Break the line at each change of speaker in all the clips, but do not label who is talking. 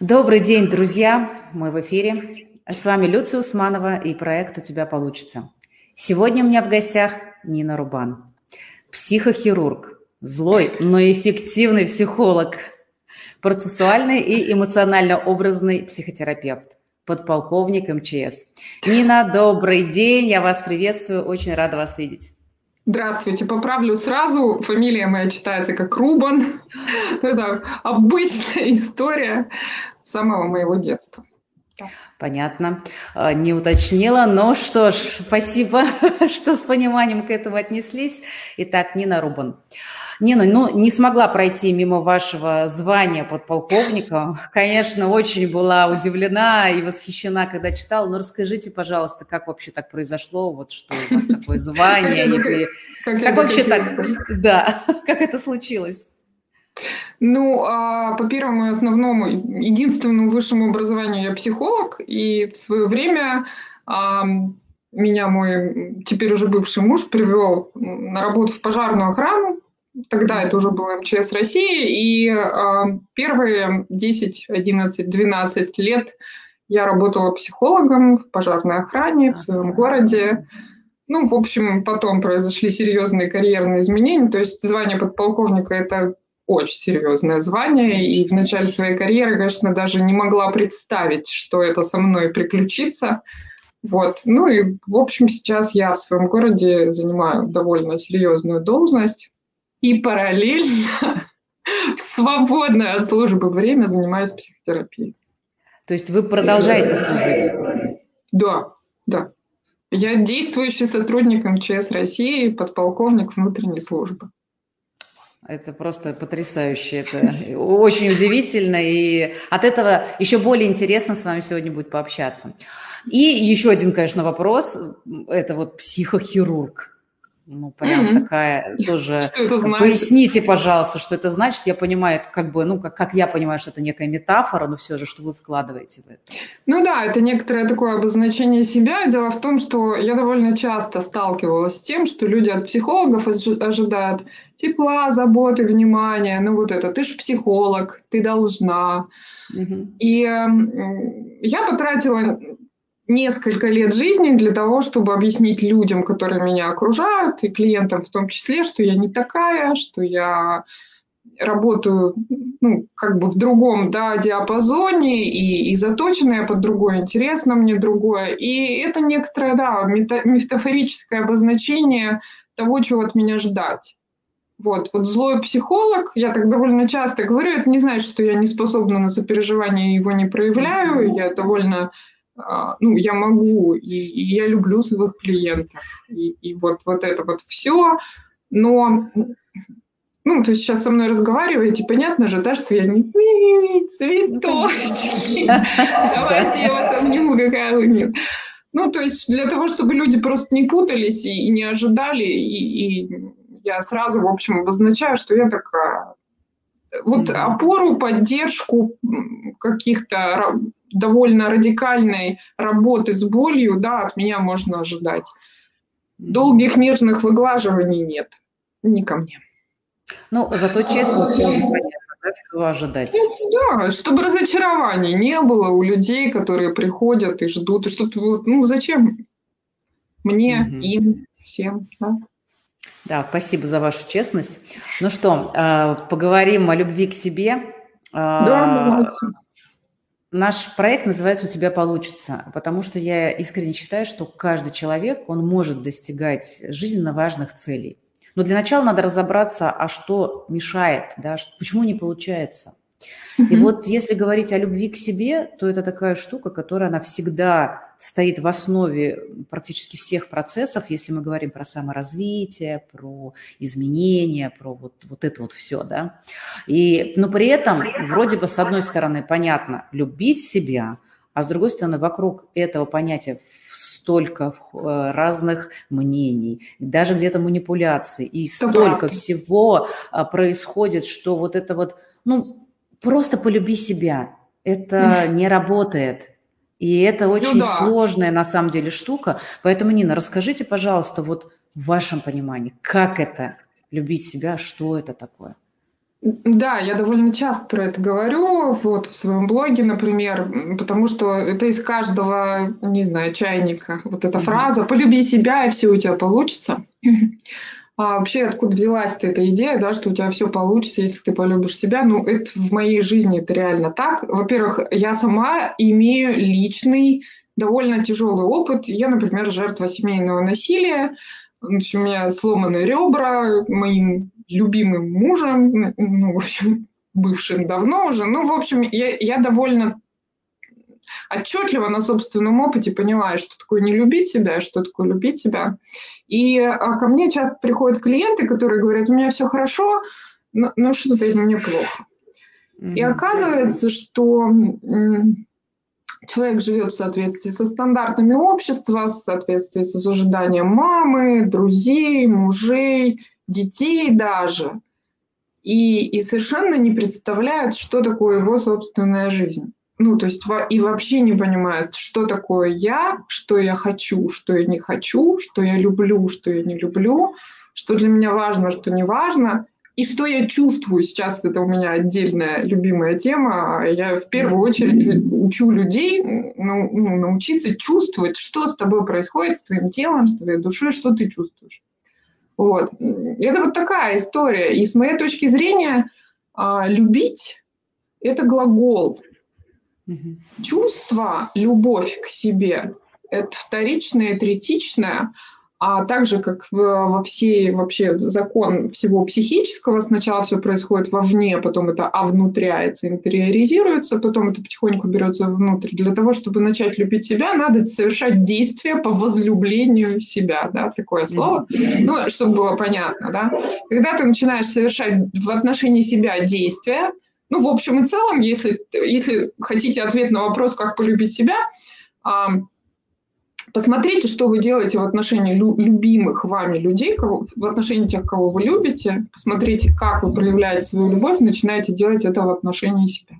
Добрый день, друзья! Мы в эфире. С вами Люция Усманова и проект «У тебя получится». Сегодня у меня в гостях Нина Рубан, психохирург, злой, но эффективный психолог, процессуальный и эмоционально-образный психотерапевт, подполковник МЧС. Нина, добрый день, я вас приветствую, очень рада вас видеть.
Здравствуйте, поправлю сразу. Фамилия моя читается как Рубан. Это обычная история самого моего детства.
Понятно. А, не уточнила, но что ж, спасибо, что с пониманием к этому отнеслись. Итак, Нина Рубан. Нина, ну, не смогла пройти мимо вашего звания подполковника. Конечно, очень была удивлена и восхищена, когда читала. Но расскажите, пожалуйста, как вообще так произошло, вот что у вас такое звание? Как вообще так? Да, как это случилось?
Ну, а, по первому и основному, единственному высшему образованию я психолог, и в свое время а, меня мой теперь уже бывший муж привел на работу в пожарную охрану, Тогда это уже был МЧС России, и э, первые 10, 11, 12 лет я работала психологом в пожарной охране в своем городе. Ну, в общем, потом произошли серьезные карьерные изменения. То есть звание подполковника – это очень серьезное звание. И в начале своей карьеры, конечно, даже не могла представить, что это со мной приключится. Вот. Ну и, в общем, сейчас я в своем городе занимаю довольно серьезную должность и параллельно в свободное от службы время занимаюсь психотерапией.
То есть вы продолжаете служить?
Да, да. Я действующий сотрудник МЧС России, подполковник внутренней службы.
Это просто потрясающе, это очень удивительно, и от этого еще более интересно с вами сегодня будет пообщаться. И еще один, конечно, вопрос, это вот психохирург. Ну, прям mm-hmm. такая тоже... Что это значит? Поясните, пожалуйста, что это значит. Я понимаю, это как бы, ну, как, как я понимаю, что это некая метафора, но все же, что вы вкладываете в это.
Ну да, это некоторое такое обозначение себя. Дело в том, что я довольно часто сталкивалась с тем, что люди от психологов ожидают тепла, заботы, внимания. Ну вот это, ты же психолог, ты должна. Mm-hmm. И э, я потратила несколько лет жизни для того, чтобы объяснить людям, которые меня окружают, и клиентам в том числе, что я не такая, что я работаю ну, как бы в другом да, диапазоне и, и заточенная под другое, интересно мне другое. И это некоторое да, мета, метафорическое обозначение того, чего от меня ждать. Вот, вот злой психолог, я так довольно часто говорю, это не значит, что я не способна на сопереживание его не проявляю, я довольно ну, я могу, и, и я люблю своих клиентов, и, и вот, вот это вот все, но, ну, то есть сейчас со мной разговариваете, понятно же, да, что я не цветочки, давайте я вас обниму, какая вы милая. Ну, то есть для того, чтобы люди просто не путались и, и не ожидали, и, и я сразу, в общем, обозначаю, что я такая. Вот опору, поддержку каких-то довольно радикальной работы с болью, да, от меня можно ожидать. Долгих нежных выглаживаний нет, не ко мне.
Ну, зато честно, понятно, да, что ожидать.
Ну, да, чтобы разочарований не было у людей, которые приходят и ждут, и что-то, ну, зачем мне, угу. им, всем, да.
Да, спасибо за вашу честность. Ну что, а, поговорим о любви к себе.
А, да, давайте.
Наш проект называется «У тебя получится», потому что я искренне считаю, что каждый человек, он может достигать жизненно важных целей. Но для начала надо разобраться, а что мешает, да, почему не получается – и вот если говорить о любви к себе, то это такая штука, которая она всегда стоит в основе практически всех процессов, если мы говорим про саморазвитие, про изменения, про вот, вот это вот все, да. И, но при этом вроде бы с одной стороны понятно любить себя, а с другой стороны вокруг этого понятия столько э, разных мнений, даже где-то манипуляций, и столько всего а, происходит, что вот это вот, ну, просто полюби себя. Это не работает. И это ну очень ну, да. сложная на самом деле штука. Поэтому, Нина, расскажите, пожалуйста, вот в вашем понимании, как это любить себя, что это такое?
Да, я довольно часто про это говорю, вот в своем блоге, например, потому что это из каждого, не знаю, чайника. Вот эта mm-hmm. фраза «полюби себя, и все у тебя получится». А вообще, откуда взялась эта идея, да, что у тебя все получится, если ты полюбишь себя? Ну, это в моей жизни это реально так. Во-первых, я сама имею личный, довольно тяжелый опыт. Я, например, жертва семейного насилия. У меня сломаны ребра моим любимым мужем, ну, в общем, бывшим давно уже. Ну, в общем, я, я довольно отчетливо на собственном опыте поняла, что такое не любить себя, что такое любить себя. И а, ко мне часто приходят клиенты, которые говорят, у меня все хорошо, но, но что-то мне плохо. Mm-hmm. И оказывается, что человек живет в соответствии со стандартами общества, в соответствии с ожиданием мамы, друзей, мужей, детей даже. И, и совершенно не представляет, что такое его собственная жизнь ну, то есть и вообще не понимает, что такое я, что я хочу, что я не хочу, что я люблю, что я не люблю, что для меня важно, что не важно, и что я чувствую. Сейчас это у меня отдельная любимая тема. Я в первую очередь учу людей ну, научиться чувствовать, что с тобой происходит, с твоим телом, с твоей душой, что ты чувствуешь. Вот. Это вот такая история. И с моей точки зрения, а, любить – это глагол. Угу. Чувство, любовь к себе – это вторичное, третичное, а также как во всей вообще закон всего психического, сначала все происходит вовне, потом это овнутряется, интериоризируется, потом это потихоньку берется внутрь. Для того, чтобы начать любить себя, надо совершать действия по возлюблению себя, да, такое слово, ну, чтобы было понятно, да. Когда ты начинаешь совершать в отношении себя действия, ну, в общем и целом, если, если хотите ответ на вопрос, как полюбить себя, посмотрите, что вы делаете в отношении любимых вами людей, кого, в отношении тех, кого вы любите. Посмотрите, как вы проявляете свою любовь, начинаете делать это в отношении себя.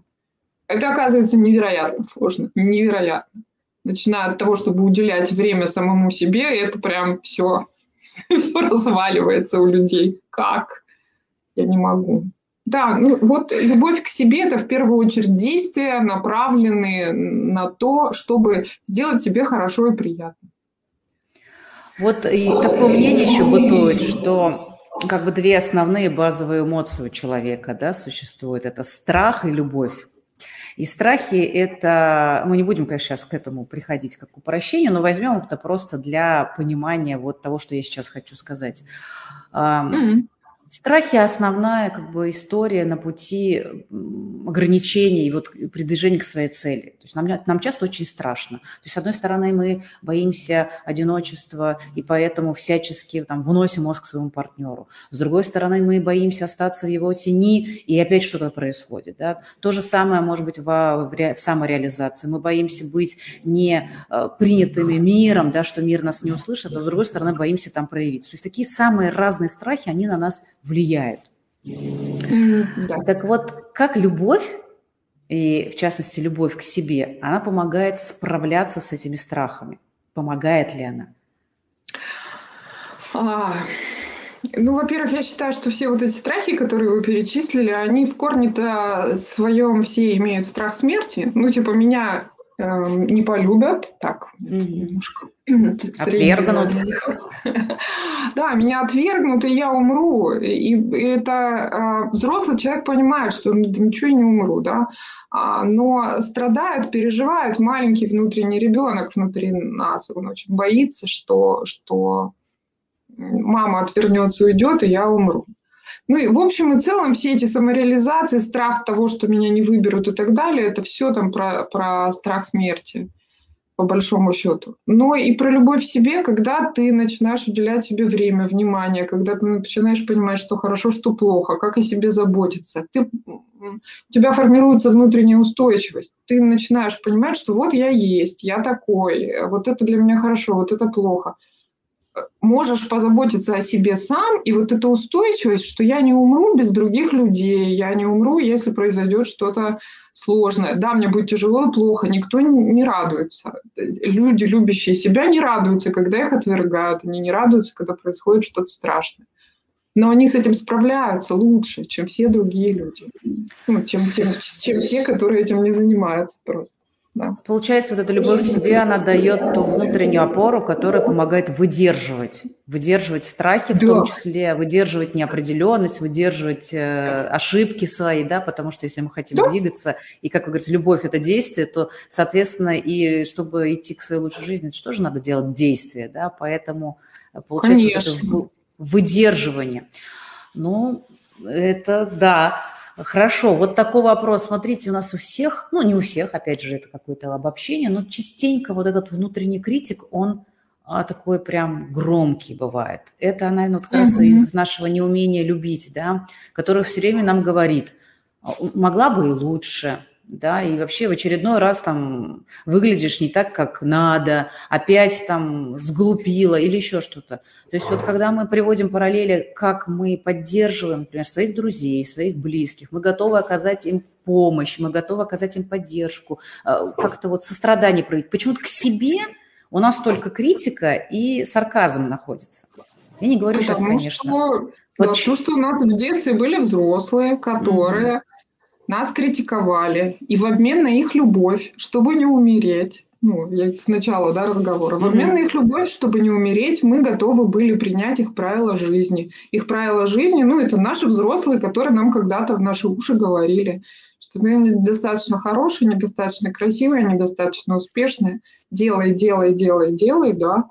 Это оказывается невероятно сложно, невероятно. Начиная от того, чтобы уделять время самому себе, это прям все, все разваливается у людей. Как? Я не могу. Да, ну вот любовь к себе – это в первую очередь действия, направленные на то, чтобы сделать себе хорошо и приятно.
Вот и такое мнение еще бытует, что как бы две основные базовые эмоции у человека да, существуют. Это страх и любовь. И страхи – это… Мы не будем, конечно, сейчас к этому приходить как к упрощению, но возьмем это просто для понимания вот того, что я сейчас хочу сказать. Mm-hmm. Страхи – основная как бы, история на пути ограничений вот, при движении к своей цели. То есть нам, нам часто очень страшно. То есть, с одной стороны, мы боимся одиночества и поэтому всячески там, вносим мозг своему партнеру. С другой стороны, мы боимся остаться в его тени, и опять что-то происходит. Да? То же самое может быть в, в, в самореализации. Мы боимся быть не э, принятыми миром, да, что мир нас не услышит, а с другой стороны, боимся там проявиться. То есть такие самые разные страхи, они на нас влияют. Да. Так вот, как любовь, и в частности любовь к себе, она помогает справляться с этими страхами? Помогает ли она?
А, ну, во-первых, я считаю, что все вот эти страхи, которые вы перечислили, они в корне-то своем все имеют страх смерти. Ну, типа, меня не полюбят, так, немножко
Отвергнут.
Да, меня отвергнут, и я умру. И это а, взрослый человек понимает, что ну, ничего не умру, да. А, но страдает, переживает маленький внутренний ребенок внутри нас. Он очень боится, что, что мама отвернется, уйдет, и я умру. Ну и в общем и целом все эти самореализации, страх того, что меня не выберут и так далее, это все там про, про страх смерти по большому счету. Но и про любовь к себе, когда ты начинаешь уделять себе время, внимание, когда ты начинаешь понимать, что хорошо, что плохо, как о себе заботиться. Ты, у тебя формируется внутренняя устойчивость. Ты начинаешь понимать, что вот я есть, я такой, вот это для меня хорошо, вот это плохо можешь позаботиться о себе сам, и вот эта устойчивость, что я не умру без других людей, я не умру, если произойдет что-то сложное. Да, мне будет тяжело и плохо, никто не радуется. Люди, любящие себя, не радуются, когда их отвергают, они не радуются, когда происходит что-то страшное. но они с этим справляются лучше, чем все другие люди. Ну, чем, чем, чем те, которые этим не занимаются просто.
Да. Получается, вот эта любовь к себе, она дает ту внутреннюю опору, которая помогает выдерживать, выдерживать страхи, в том числе выдерживать неопределенность, выдерживать э, ошибки свои, да, потому что если мы хотим да. двигаться, и, как вы говорите, любовь – это действие, то, соответственно, и чтобы идти к своей лучшей жизни, это что же надо делать? Действие, да, поэтому э, получается вот это выдерживание. Ну, это да. Хорошо, вот такой вопрос. Смотрите, у нас у всех, ну не у всех, опять же, это какое-то обобщение, но частенько вот этот внутренний критик, он а, такой прям громкий бывает. Это, наверное, вот как раз из нашего неумения любить, да, который все время нам говорит, «А, могла бы и лучше, да, и вообще в очередной раз там выглядишь не так, как надо, опять там сглупила или еще что-то. То есть вот когда мы приводим параллели, как мы поддерживаем, например, своих друзей, своих близких, мы готовы оказать им помощь, мы готовы оказать им поддержку, э, как-то вот сострадание проявить. Почему-то к себе у нас только критика и сарказм находится. Я не говорю Потому сейчас, конечно. Что,
вот. Потому что у нас в детстве были взрослые, которые... Mm-hmm нас критиковали, и в обмен на их любовь, чтобы не умереть, ну, я к началу да, разговора, в обмен на их любовь, чтобы не умереть, мы готовы были принять их правила жизни. Их правила жизни, ну, это наши взрослые, которые нам когда-то в наши уши говорили, что ты недостаточно хорошая, недостаточно красивая, недостаточно успешная. Делай, делай, делай, делай, да.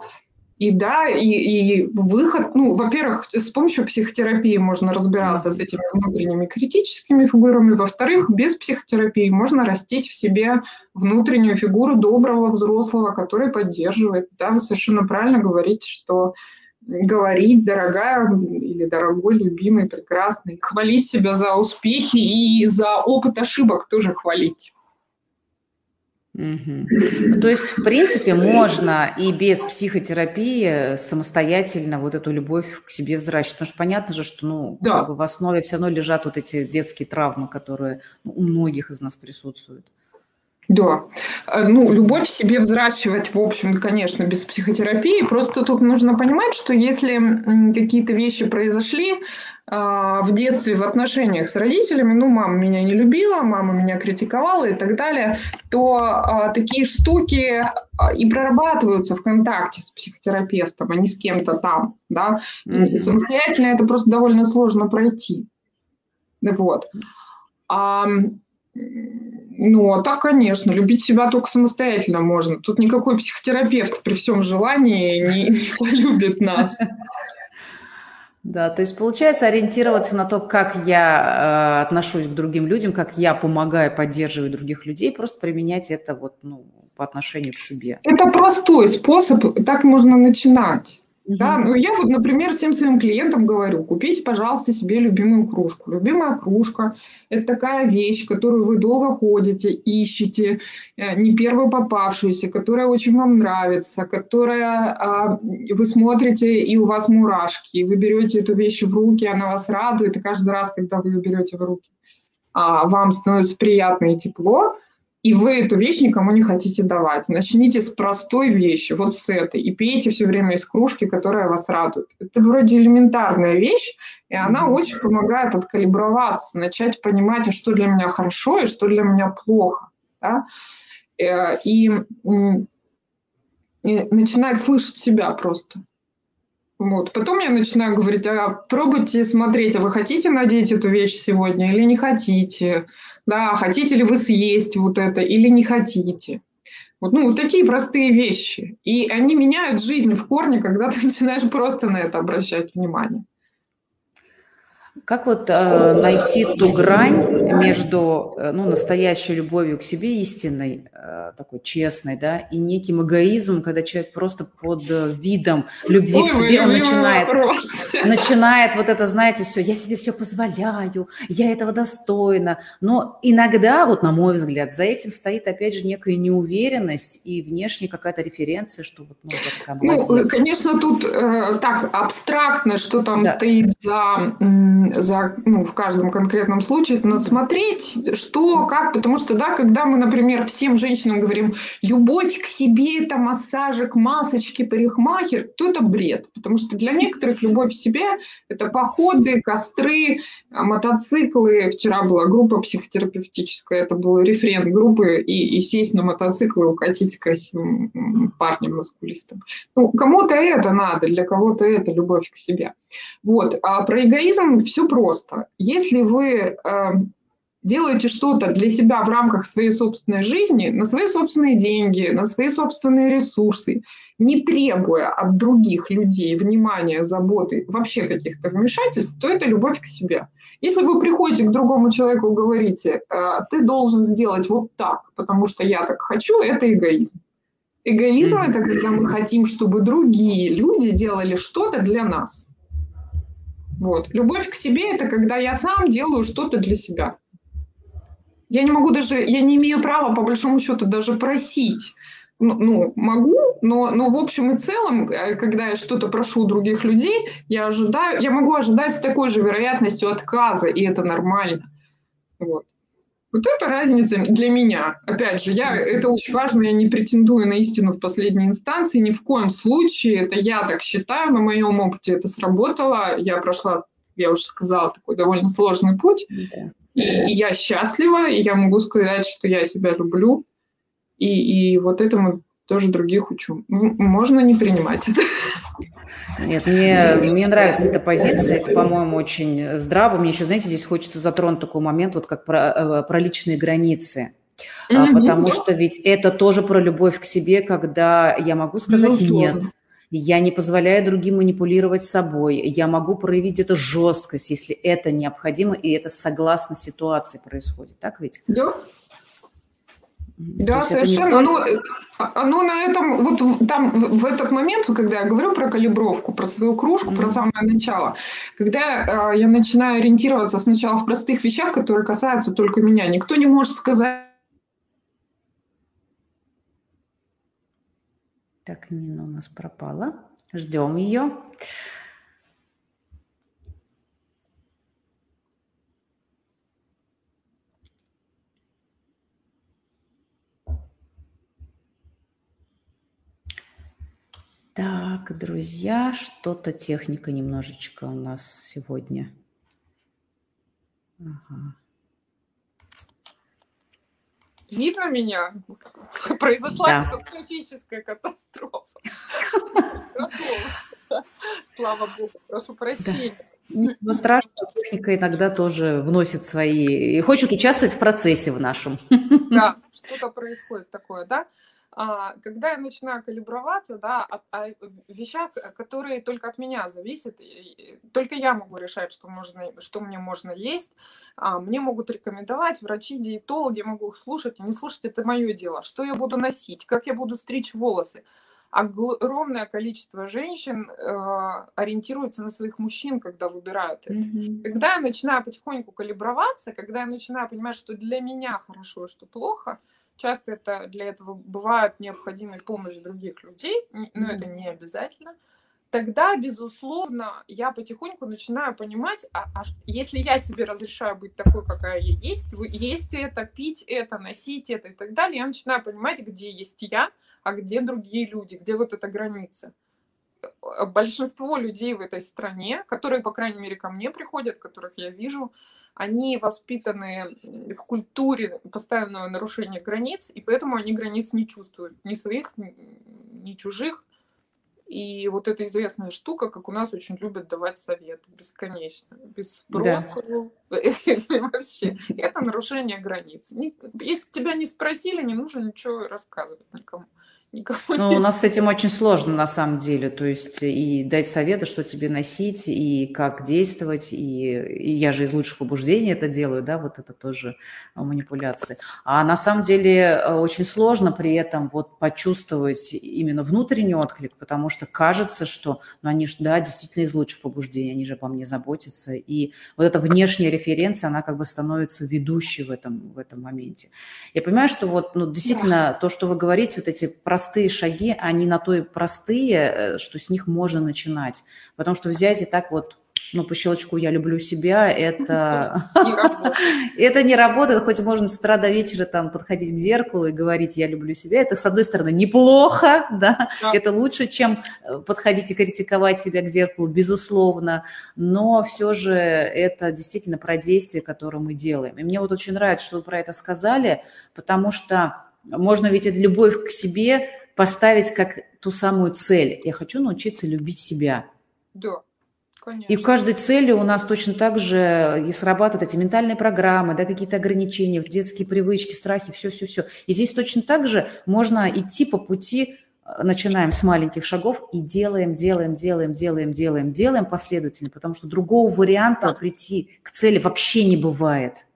И да, и, и выход, ну, во-первых, с помощью психотерапии можно разбираться с этими внутренними критическими фигурами, во-вторых, без психотерапии можно растить в себе внутреннюю фигуру доброго взрослого, который поддерживает. Да, вы совершенно правильно говорите, что говорить, дорогая или дорогой, любимый, прекрасный, хвалить себя за успехи и за опыт ошибок тоже хвалить.
Угу. То есть, в принципе, можно и без психотерапии самостоятельно вот эту любовь к себе взращивать. Потому что понятно же, что ну, да. как бы в основе все равно лежат вот эти детские травмы, которые ну, у многих из нас присутствуют.
Да. Э, ну, любовь в себе взращивать, в общем, конечно, без психотерапии. Просто тут нужно понимать, что если какие-то вещи произошли, в детстве в отношениях с родителями, ну, мама меня не любила, мама меня критиковала и так далее, то а, такие штуки а, и прорабатываются в контакте с психотерапевтом, а не с кем-то там, да. И самостоятельно это просто довольно сложно пройти. Вот. А, ну, а так, конечно, любить себя только самостоятельно можно. Тут никакой психотерапевт при всем желании не, не полюбит нас.
Да, то есть получается ориентироваться на то, как я э, отношусь к другим людям, как я помогаю, поддерживаю других людей, просто применять это вот, ну, по отношению к себе.
Это простой способ, так можно начинать. Да, ну я вот, например, всем своим клиентам говорю, купите, пожалуйста, себе любимую кружку. Любимая кружка – это такая вещь, которую вы долго ходите, ищете, э, не первую попавшуюся, которая очень вам нравится, которая а, вы смотрите, и у вас мурашки, вы берете эту вещь в руки, она вас радует, и каждый раз, когда вы ее берете в руки, а, вам становится приятно и тепло, и вы эту вещь никому не хотите давать. Начните с простой вещи, вот с этой, и пейте все время из кружки, которая вас радует. Это вроде элементарная вещь, и она очень помогает откалиброваться, начать понимать, а что для меня хорошо и что для меня плохо. Да? Э, и, и начинать слышать себя просто. Вот. Потом я начинаю говорить, а пробуйте смотреть, а вы хотите надеть эту вещь сегодня или не хотите? Да, хотите ли вы съесть вот это или не хотите? Вот, ну, вот такие простые вещи. И они меняют жизнь в корне, когда ты начинаешь просто на это обращать внимание.
Как вот э, найти ту грань между э, ну, настоящей любовью к себе, истинной, э, такой честной, да, и неким эгоизмом, когда человек просто под видом любви Ой, к себе, он начинает, начинает вот это, знаете, все, я себе все позволяю, я этого достойна. Но иногда, вот на мой взгляд, за этим стоит, опять же, некая неуверенность и внешне какая-то референция, что вот,
ну, вот такая Ну, конечно, тут э, так абстрактно, что там да. стоит за за, ну, в каждом конкретном случае, надо смотреть, что, как, потому что, да, когда мы, например, всем женщинам говорим, любовь к себе – это массажик, масочки, парикмахер, то это бред. Потому что для некоторых любовь к себе – это походы, костры, мотоциклы. Вчера была группа психотерапевтическая, это был рефрен группы, и, и сесть на мотоцикл и укатить красивым парнем мускулистым. Ну, кому-то это надо, для кого-то это любовь к себе. Вот. А про эгоизм все просто. Если вы э, делаете что-то для себя в рамках своей собственной жизни, на свои собственные деньги, на свои собственные ресурсы, не требуя от других людей внимания, заботы, вообще каких-то вмешательств, то это любовь к себе. Если вы приходите к другому человеку и говорите, «Э, ты должен сделать вот так, потому что я так хочу, это эгоизм. Эгоизм – это когда мы хотим, чтобы другие люди делали что-то для нас. Вот. Любовь к себе – это когда я сам делаю что-то для себя. Я не могу даже, я не имею права, по большому счету, даже просить. Ну, ну могу, но, но в общем и целом, э, когда я что-то прошу у других людей, я ожидаю, я могу ожидать с такой же вероятностью отказа, и это нормально. Вот. Вот это разница для меня. Опять же, я, это очень важно, я не претендую на истину в последней инстанции, ни в коем случае. Это я так считаю, на моем опыте это сработало. Я прошла, я уже сказала, такой довольно сложный путь. Да. И, и я счастлива, и я могу сказать, что я себя люблю. И, и вот этому тоже других учу. Можно не принимать это.
Нет, мне, мне нравится эта позиция, это, по-моему, очень здраво. Мне еще, знаете, здесь хочется затронуть такой момент, вот как про, э, про личные границы. Mm-hmm. Потому что ведь это тоже про любовь к себе, когда я могу сказать ну, нет, я не позволяю другим манипулировать собой, я могу проявить эту жесткость, если это необходимо, и это согласно ситуации происходит. Так ведь?
Да, да, совершенно. Оно, оно на этом, вот там в этот момент, когда я говорю про калибровку, про свою кружку, mm-hmm. про самое начало, когда э, я начинаю ориентироваться сначала в простых вещах, которые касаются только меня, никто не может сказать.
Так, Нина у нас пропала. Ждем ее. Так, друзья, что-то техника немножечко у нас сегодня. Ага.
Видно меня? Произошла да. катастрофическая катастрофа. Слава богу, прошу прощения.
Но страшно, техника иногда тоже вносит свои... и хочет участвовать в процессе в нашем.
Да, что-то происходит такое, да? А, когда я начинаю калиброваться, да, о, о вещах, которые только от меня зависят, только я могу решать, что, можно, что мне можно есть, а, мне могут рекомендовать врачи, диетологи, я могу слушать и не слушать, это мое дело, что я буду носить, как я буду стричь волосы. Огромное количество женщин э, ориентируется на своих мужчин, когда выбирают это. Mm-hmm. Когда я начинаю потихоньку калиброваться, когда я начинаю понимать, что для меня хорошо, что плохо, Часто это для этого бывает необходимой помощь других людей, но это не обязательно. Тогда, безусловно, я потихоньку начинаю понимать, а, а если я себе разрешаю быть такой, какая я есть, есть это, пить это, носить это и так далее, я начинаю понимать, где есть я, а где другие люди, где вот эта граница большинство людей в этой стране, которые, по крайней мере, ко мне приходят, которых я вижу, они воспитаны в культуре постоянного нарушения границ, и поэтому они границ не чувствуют, ни своих, ни чужих. И вот эта известная штука, как у нас очень любят давать советы бесконечно, без спроса. Вообще, это нарушение границ. Если тебя не спросили, не нужно ничего рассказывать никому
никого ну. У нас с этим очень сложно на самом деле, то есть и дать советы, что тебе носить, и как действовать, и, и я же из лучших побуждений это делаю, да, вот это тоже манипуляции. А на самом деле э, очень сложно при этом вот почувствовать именно внутренний отклик, потому что кажется, что ну, они же, да, действительно из лучших побуждений, они же обо мне заботятся, и вот эта внешняя референция, она как бы становится ведущей в этом, в этом моменте. Я понимаю, что вот, ну, действительно, да. то, что вы говорите, вот эти простые простые шаги, они на то и простые, э, что с них можно начинать. Потому что взять и так вот ну, по щелчку «я люблю себя», это... это не работает, хоть можно с утра до вечера там подходить к зеркалу и говорить «я люблю себя». Это, с одной стороны, неплохо, да, да. это лучше, чем э, подходить и критиковать себя к зеркалу, безусловно, но все же это действительно про действия, которые мы делаем. И мне вот очень нравится, что вы про это сказали, потому что можно ведь эту любовь к себе поставить как ту самую цель. Я хочу научиться любить себя.
Да.
Конечно. И в каждой цели у нас точно так же и срабатывают эти ментальные программы, да, какие-то ограничения, детские привычки, страхи, все-все-все. И здесь точно так же можно идти по пути, э, начинаем с маленьких шагов и делаем, делаем, делаем, делаем, делаем, делаем последовательно, потому что другого варианта прийти к цели вообще не бывает.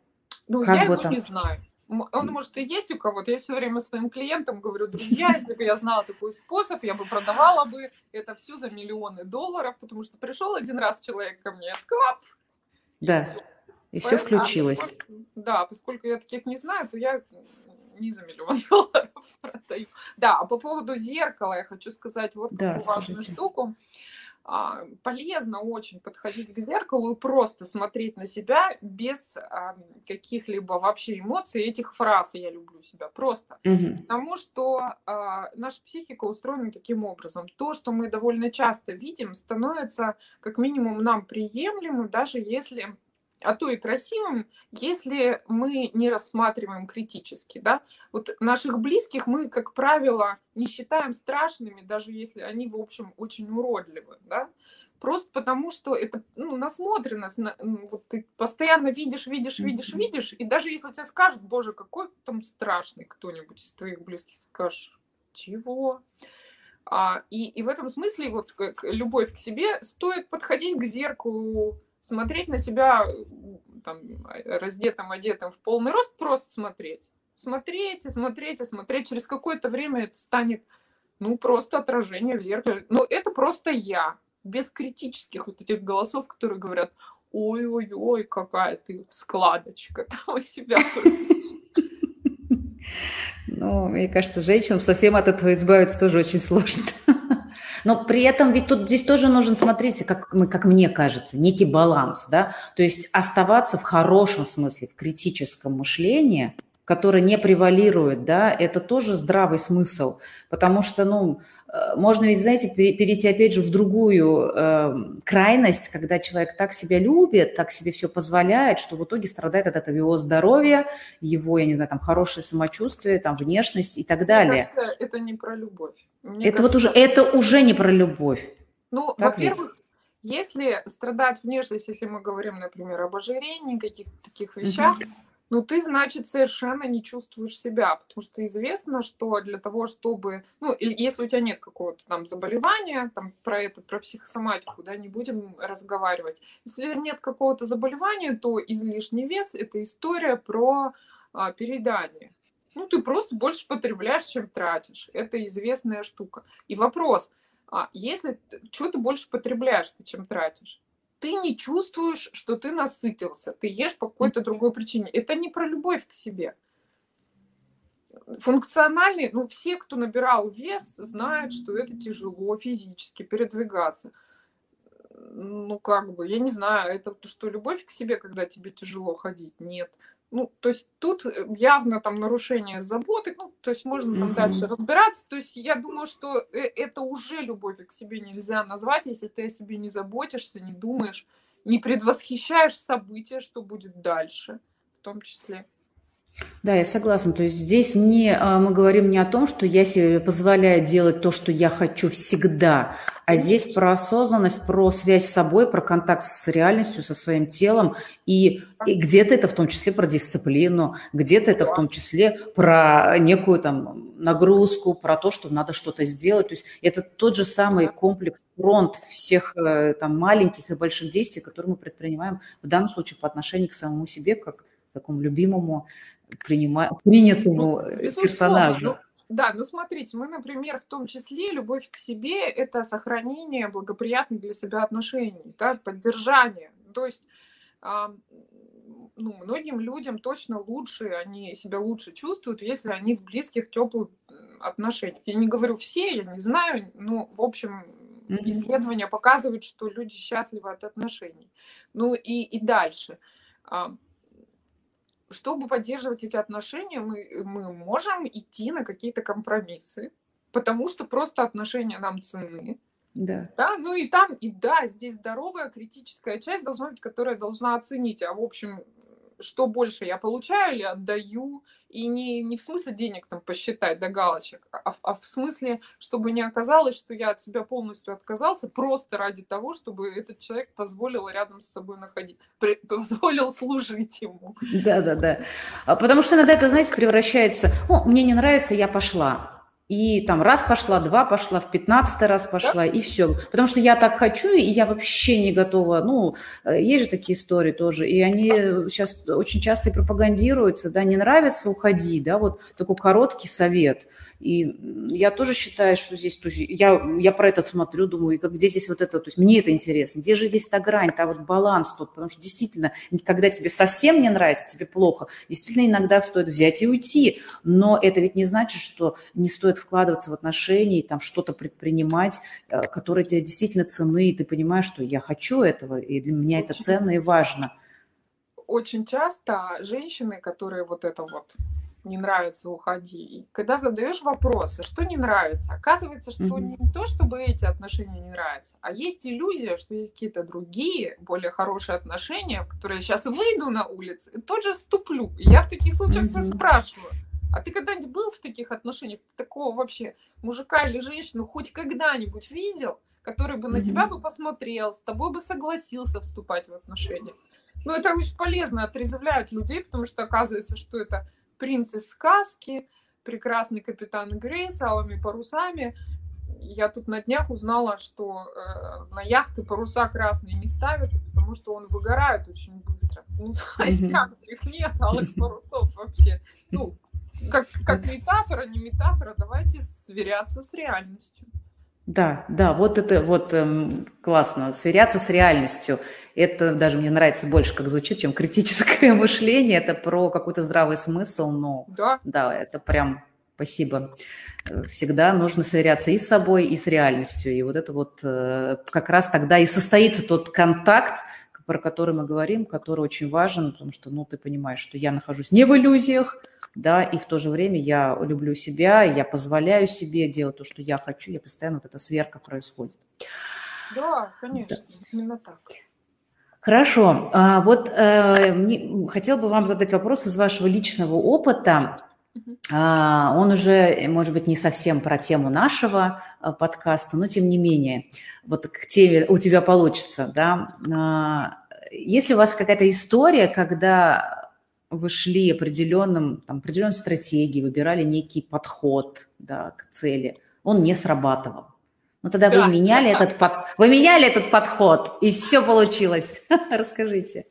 Ну, как я его там... не знаю. Он, может, и есть у кого-то. Я все время своим клиентам говорю, друзья, если бы я знала такой способ, я бы продавала бы это все за миллионы долларов, потому что пришел один раз человек ко мне, клап,
да. все. И все включилось. А
поскольку, да, поскольку я таких не знаю, то я не за миллион долларов продаю. Да, а по поводу зеркала я хочу сказать вот да, такую скажите. важную штуку. А, полезно очень подходить к зеркалу и просто смотреть на себя без а, каких-либо вообще эмоций этих фраз «я люблю себя». Просто. Угу. Потому что а, наша психика устроена таким образом. То, что мы довольно часто видим, становится как минимум нам приемлемым, даже если а то и красивым, если мы не рассматриваем критически. Да? Вот наших близких мы, как правило, не считаем страшными, даже если они, в общем, очень уродливы. Да? Просто потому, что это ну, насмотренность. На, вот ты постоянно видишь, видишь, видишь, видишь, и даже если тебе скажут, боже, какой там страшный кто-нибудь из твоих близких, скажешь, чего? А, и, и в этом смысле вот как любовь к себе стоит подходить к зеркалу смотреть на себя там, раздетым, одетым в полный рост, просто смотреть. Смотреть и смотреть и смотреть. Через какое-то время это станет, ну, просто отражение в зеркале. Но это просто я, без критических вот этих голосов, которые говорят, ой-ой-ой, какая ты складочка там у себя.
Ну, мне кажется, женщинам совсем от этого избавиться тоже очень сложно. Но при этом ведь тут здесь тоже нужен, смотрите, как, мы, как мне кажется, некий баланс, да, то есть оставаться в хорошем смысле, в критическом мышлении, которое не превалирует, да, это тоже здравый смысл, потому что, ну, э, можно ведь, знаете, перейти опять же в другую э, крайность, когда человек так себя любит, так себе все позволяет, что в итоге страдает от этого его здоровье, его, я не знаю, там, хорошее самочувствие, там, внешность и так далее.
Мне кажется, это не про любовь.
Мне это кажется, вот уже, это уже не про любовь.
Ну, во-первых, если страдает внешность, если мы говорим, например, об ожирении, каких-то таких вещах, угу ну ты, значит, совершенно не чувствуешь себя, потому что известно, что для того, чтобы, ну, если у тебя нет какого-то там заболевания, там про это, про психосоматику, да, не будем разговаривать. Если нет какого-то заболевания, то излишний вес – это история про а, переедание. Ну, ты просто больше потребляешь, чем тратишь. Это известная штука. И вопрос, а если что ты больше потребляешь, чем тратишь? Ты не чувствуешь, что ты насытился, ты ешь по какой-то другой причине. Это не про любовь к себе. Функциональный, ну все, кто набирал вес, знают, что это тяжело физически передвигаться. Ну как бы, я не знаю, это что любовь к себе, когда тебе тяжело ходить? Нет. Ну, то есть тут э, явно там нарушение заботы, ну, то есть можно там mm-hmm. дальше разбираться. То есть я думаю, что э, это уже любовь к себе нельзя назвать, если ты о себе не заботишься, не думаешь, не предвосхищаешь события, что будет дальше в том числе.
Да, я согласна. То есть здесь не, а, мы говорим не о том, что я себе позволяю делать то, что я хочу всегда, а здесь про осознанность, про связь с собой, про контакт с реальностью, со своим телом. И, и где-то это в том числе про дисциплину, где-то это в том числе про некую там нагрузку, про то, что надо что-то сделать. То есть это тот же самый комплекс, фронт всех э, там маленьких и больших действий, которые мы предпринимаем в данном случае по отношению к самому себе, как такому любимому принима... принятому ну, персонажу. Ну,
да, ну смотрите, мы, например, в том числе любовь к себе – это сохранение благоприятных для себя отношений, да, поддержание. То есть ну, многим людям точно лучше, они себя лучше чувствуют, если они в близких, теплых отношениях. Я не говорю все, я не знаю, но, в общем, Mm-hmm. Исследования показывают, что люди счастливы от отношений. Ну и, и дальше. Чтобы поддерживать эти отношения, мы, мы можем идти на какие-то компромиссы, потому что просто отношения нам ценны. Да. да. Ну и там, и да, здесь здоровая критическая часть должна быть, которая должна оценить, а в общем, что больше я получаю или отдаю, и не, не в смысле денег там посчитать до галочек, а, а в смысле, чтобы не оказалось, что я от себя полностью отказался просто ради того, чтобы этот человек позволил рядом с собой находить, позволил служить ему.
Да, да, да. Потому что иногда это, знаете, превращается, о, мне не нравится, я пошла. И там раз пошла, два пошла, в пятнадцатый раз пошла, да? и все. Потому что я так хочу, и я вообще не готова. Ну, э, есть же такие истории тоже, и они сейчас очень часто и пропагандируются, да, не нравится, уходи, да, вот такой короткий совет – и я тоже считаю, что здесь, то есть я, я про это смотрю, думаю, и как, где здесь вот это, то есть мне это интересно, где же здесь та грань, та вот баланс тут, потому что действительно, когда тебе совсем не нравится, тебе плохо, действительно иногда стоит взять и уйти, но это ведь не значит, что не стоит вкладываться в отношения, там что-то предпринимать, э, которые тебе действительно цены, и ты понимаешь, что я хочу этого, и для меня это ценно и важно.
Очень часто женщины, которые вот это вот не нравится, уходи. И когда задаешь вопросы, что не нравится, оказывается, что mm-hmm. не то, чтобы эти отношения не нравятся, а есть иллюзия, что есть какие-то другие, более хорошие отношения, в которые я сейчас выйду на улицу и тут же вступлю. И я в таких случаях mm-hmm. спрашиваю, а ты когда-нибудь был в таких отношениях, такого вообще мужика или женщину хоть когда-нибудь видел, который бы mm-hmm. на тебя бы посмотрел, с тобой бы согласился вступать в отношения? Ну, это очень полезно, отрезвляет людей, потому что оказывается, что это принц из сказки, прекрасный капитан Грей с алыми парусами. Я тут на днях узнала, что э, на яхты паруса красные не ставят, потому что он выгорает очень быстро. Ну, есть как их нет, алых парусов вообще. Ну, как, как метафора, не метафора, давайте сверяться с реальностью.
Да, да, вот это вот эм, классно, сверяться с реальностью. Это даже мне нравится больше, как звучит, чем критическое мышление. Это про какой-то здравый смысл, но да, да это прям спасибо. Всегда нужно сверяться и с собой, и с реальностью. И вот это вот э, как раз тогда и состоится тот контакт, про который мы говорим, который очень важен, потому что, ну, ты понимаешь, что я нахожусь не в иллюзиях, да, и в то же время я люблю себя, я позволяю себе делать то, что я хочу, я постоянно вот эта сверка происходит.
Да, конечно, да. именно так.
Хорошо. А, вот э, мне, хотел бы вам задать вопрос из вашего личного опыта. А, он уже, может быть, не совсем про тему нашего а, подкаста, но тем не менее, вот к теме у тебя получится, да. А, есть ли у вас какая-то история, когда вы шли определенным, там, определенной стратегией, выбирали некий подход да, к цели, он не срабатывал. Ну тогда да, вы меняли да. этот под... вы меняли этот подход и все получилось. Расскажите.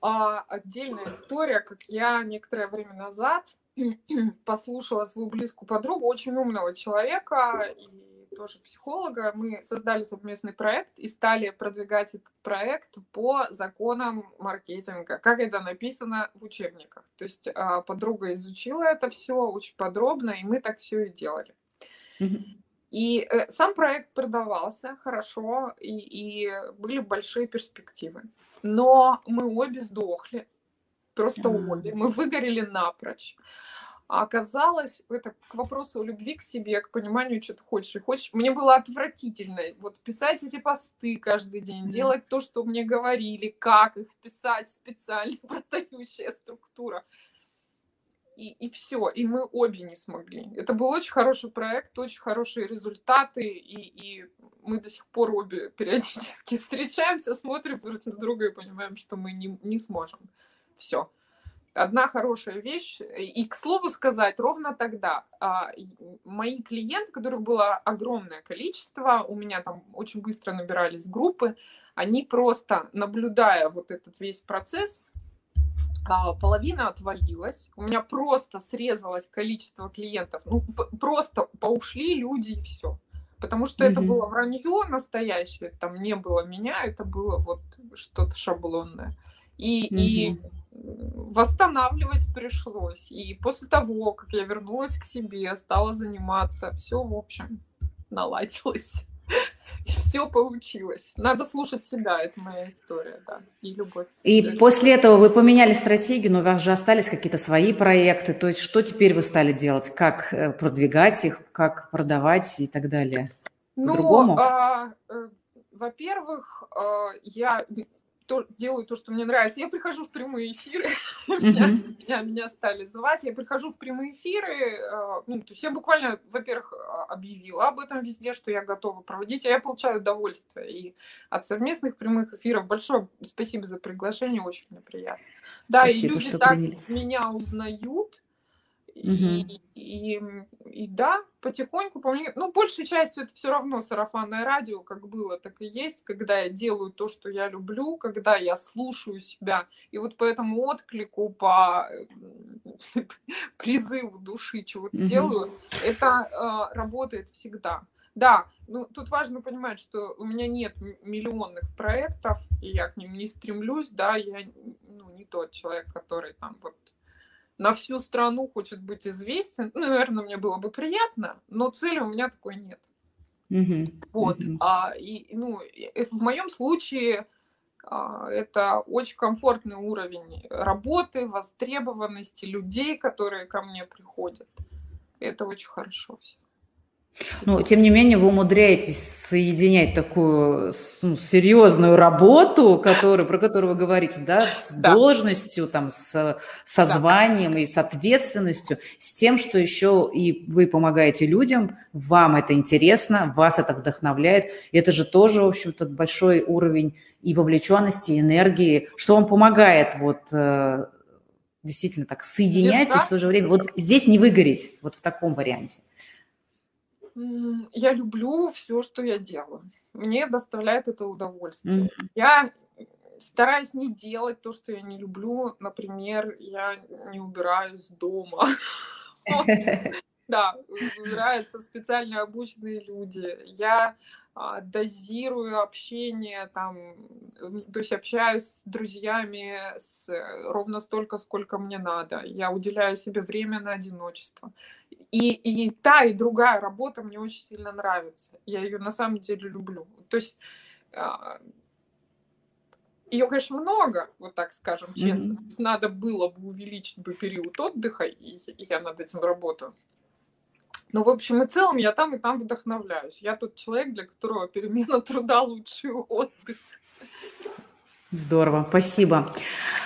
А, отдельная история, как я некоторое время назад послушала свою близкую подругу, очень умного человека, и тоже психолога, мы создали совместный проект и стали продвигать этот проект по законам маркетинга, как это написано в учебниках. То есть а, подруга изучила это все очень подробно, и мы так все и делали. И э, сам проект продавался хорошо, и, и были большие перспективы. Но мы обе сдохли, просто обе. Мы выгорели напрочь. А оказалось, это к вопросу о любви к себе, к пониманию, что ты хочешь и хочешь. Мне было отвратительно вот писать эти посты каждый день, mm-hmm. делать то, что мне говорили, как их писать, специально продающая структура. И, и все, и мы обе не смогли. Это был очень хороший проект, очень хорошие результаты, и, и мы до сих пор обе периодически встречаемся, смотрим друг на друга и понимаем, что мы не, не сможем. Все одна хорошая вещь. И, к слову сказать, ровно тогда а, мои клиенты, которых было огромное количество, у меня там очень быстро набирались группы, они просто, наблюдая вот этот весь процесс, а, половина отвалилась, у меня просто срезалось количество клиентов, ну, просто поушли люди и все. Потому что mm-hmm. это было вранье настоящее, там не было меня, это было вот что-то шаблонное. И, mm-hmm. и восстанавливать пришлось. И после того, как я вернулась к себе, стала заниматься, все, в общем, наладилось. Все получилось. Надо слушать себя, это моя история, да, и любовь.
И да. после этого вы поменяли стратегию, но у вас же остались какие-то свои проекты. То есть что теперь вы стали делать? Как э, продвигать их, как продавать и так далее?
Ну, а, э, во-первых, а, я то, делаю то, что мне нравится. Я прихожу в прямые эфиры, меня, меня, меня стали звать, я прихожу в прямые эфиры, э, ну, то есть я буквально, во-первых, а, объявила об этом везде, что я готова проводить, а я получаю удовольствие и от совместных прямых эфиров. Большое спасибо за приглашение, очень мне приятно. Да, спасибо, и люди так приняли. меня узнают, и, и, и да, потихоньку, помню, ну, большей частью это все равно сарафанное радио, как было, так и есть, когда я делаю то, что я люблю, когда я слушаю себя, и вот по этому отклику, по призыву души чего-то mm-hmm. делаю, это э, работает всегда. Да, ну тут важно понимать, что у меня нет миллионных проектов, и я к ним не стремлюсь, да, я ну, не тот человек, который там вот на всю страну хочет быть известен, ну, наверное, мне было бы приятно, но цели у меня такой нет. Mm-hmm. Вот. Mm-hmm. А, и, ну, в моем случае а, это очень комфортный уровень работы, востребованности людей, которые ко мне приходят. Это очень хорошо все.
Но, тем не менее, вы умудряетесь соединять такую ну, серьезную работу, которую, про которую вы говорите, да, с да. должностью, там, с, со званием да. и с ответственностью, с тем, что еще и вы помогаете людям, вам это интересно, вас это вдохновляет. И это же тоже, в общем-то, большой уровень и вовлеченности, и энергии, что вам помогает вот э, действительно так соединять и в то же время вот здесь не выгореть, вот в таком варианте.
Я люблю все, что я делаю. Мне доставляет это удовольствие. Mm-hmm. Я стараюсь не делать то, что я не люблю. Например, я не убираюсь дома. Да, убираются специально обученные люди. Я а, дозирую общение, там, то есть общаюсь с друзьями с, ровно столько, сколько мне надо. Я уделяю себе время на одиночество. И, и та, и другая работа мне очень сильно нравится. Я ее на самом деле люблю. То есть а, ее, конечно, много, вот так скажем честно. Mm-hmm. Надо было бы увеличить бы период отдыха, и, и я над этим работаю. Но в общем и целом я там и там вдохновляюсь. Я тот человек, для которого перемена труда лучший отдых.
Здорово, спасибо.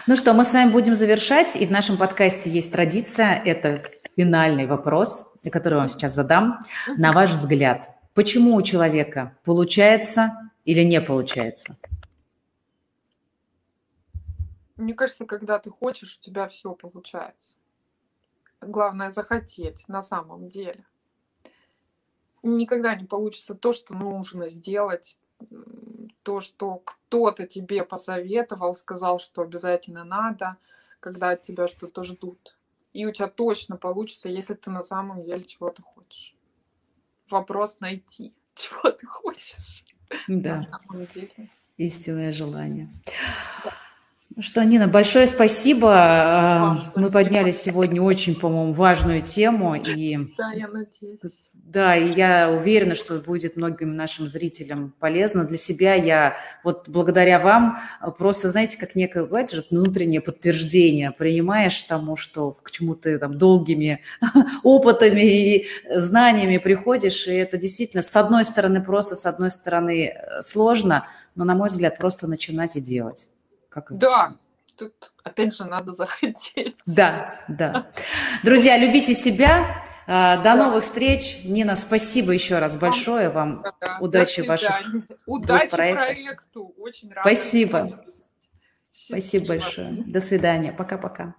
Ну что, мы с вами будем завершать, и в нашем подкасте есть традиция, это финальный вопрос, который я вам сейчас задам. На ваш взгляд, почему у человека получается или не получается?
Мне кажется, когда ты хочешь, у тебя все получается. Главное захотеть на самом деле. Никогда не получится то, что нужно сделать, то, что кто-то тебе посоветовал, сказал, что обязательно надо, когда от тебя что-то ждут. И у тебя точно получится, если ты на самом деле чего-то хочешь. Вопрос найти, чего ты хочешь.
Да. На самом деле. Истинное желание. Да. Ну что, Нина, большое спасибо. Вам Мы спасибо. подняли сегодня очень, по-моему, важную тему. И...
Да, я надеюсь.
Да, и я уверена, что будет многим нашим зрителям полезно. Для себя я вот благодаря вам просто, знаете, как некое, бывает же внутреннее подтверждение, принимаешь тому, что к чему ты там долгими опытами и знаниями приходишь, и это действительно с одной стороны просто, с одной стороны э, сложно, но, на мой взгляд, просто начинать и делать.
Как да, тут опять же надо захотеть.
Да, да. Друзья, любите себя. А, до да. новых встреч. Нина, спасибо еще раз большое вам. Да. Удачи ваших
Удачи проекту. Очень
рада. Спасибо. Спасибо большое. До свидания. Пока-пока.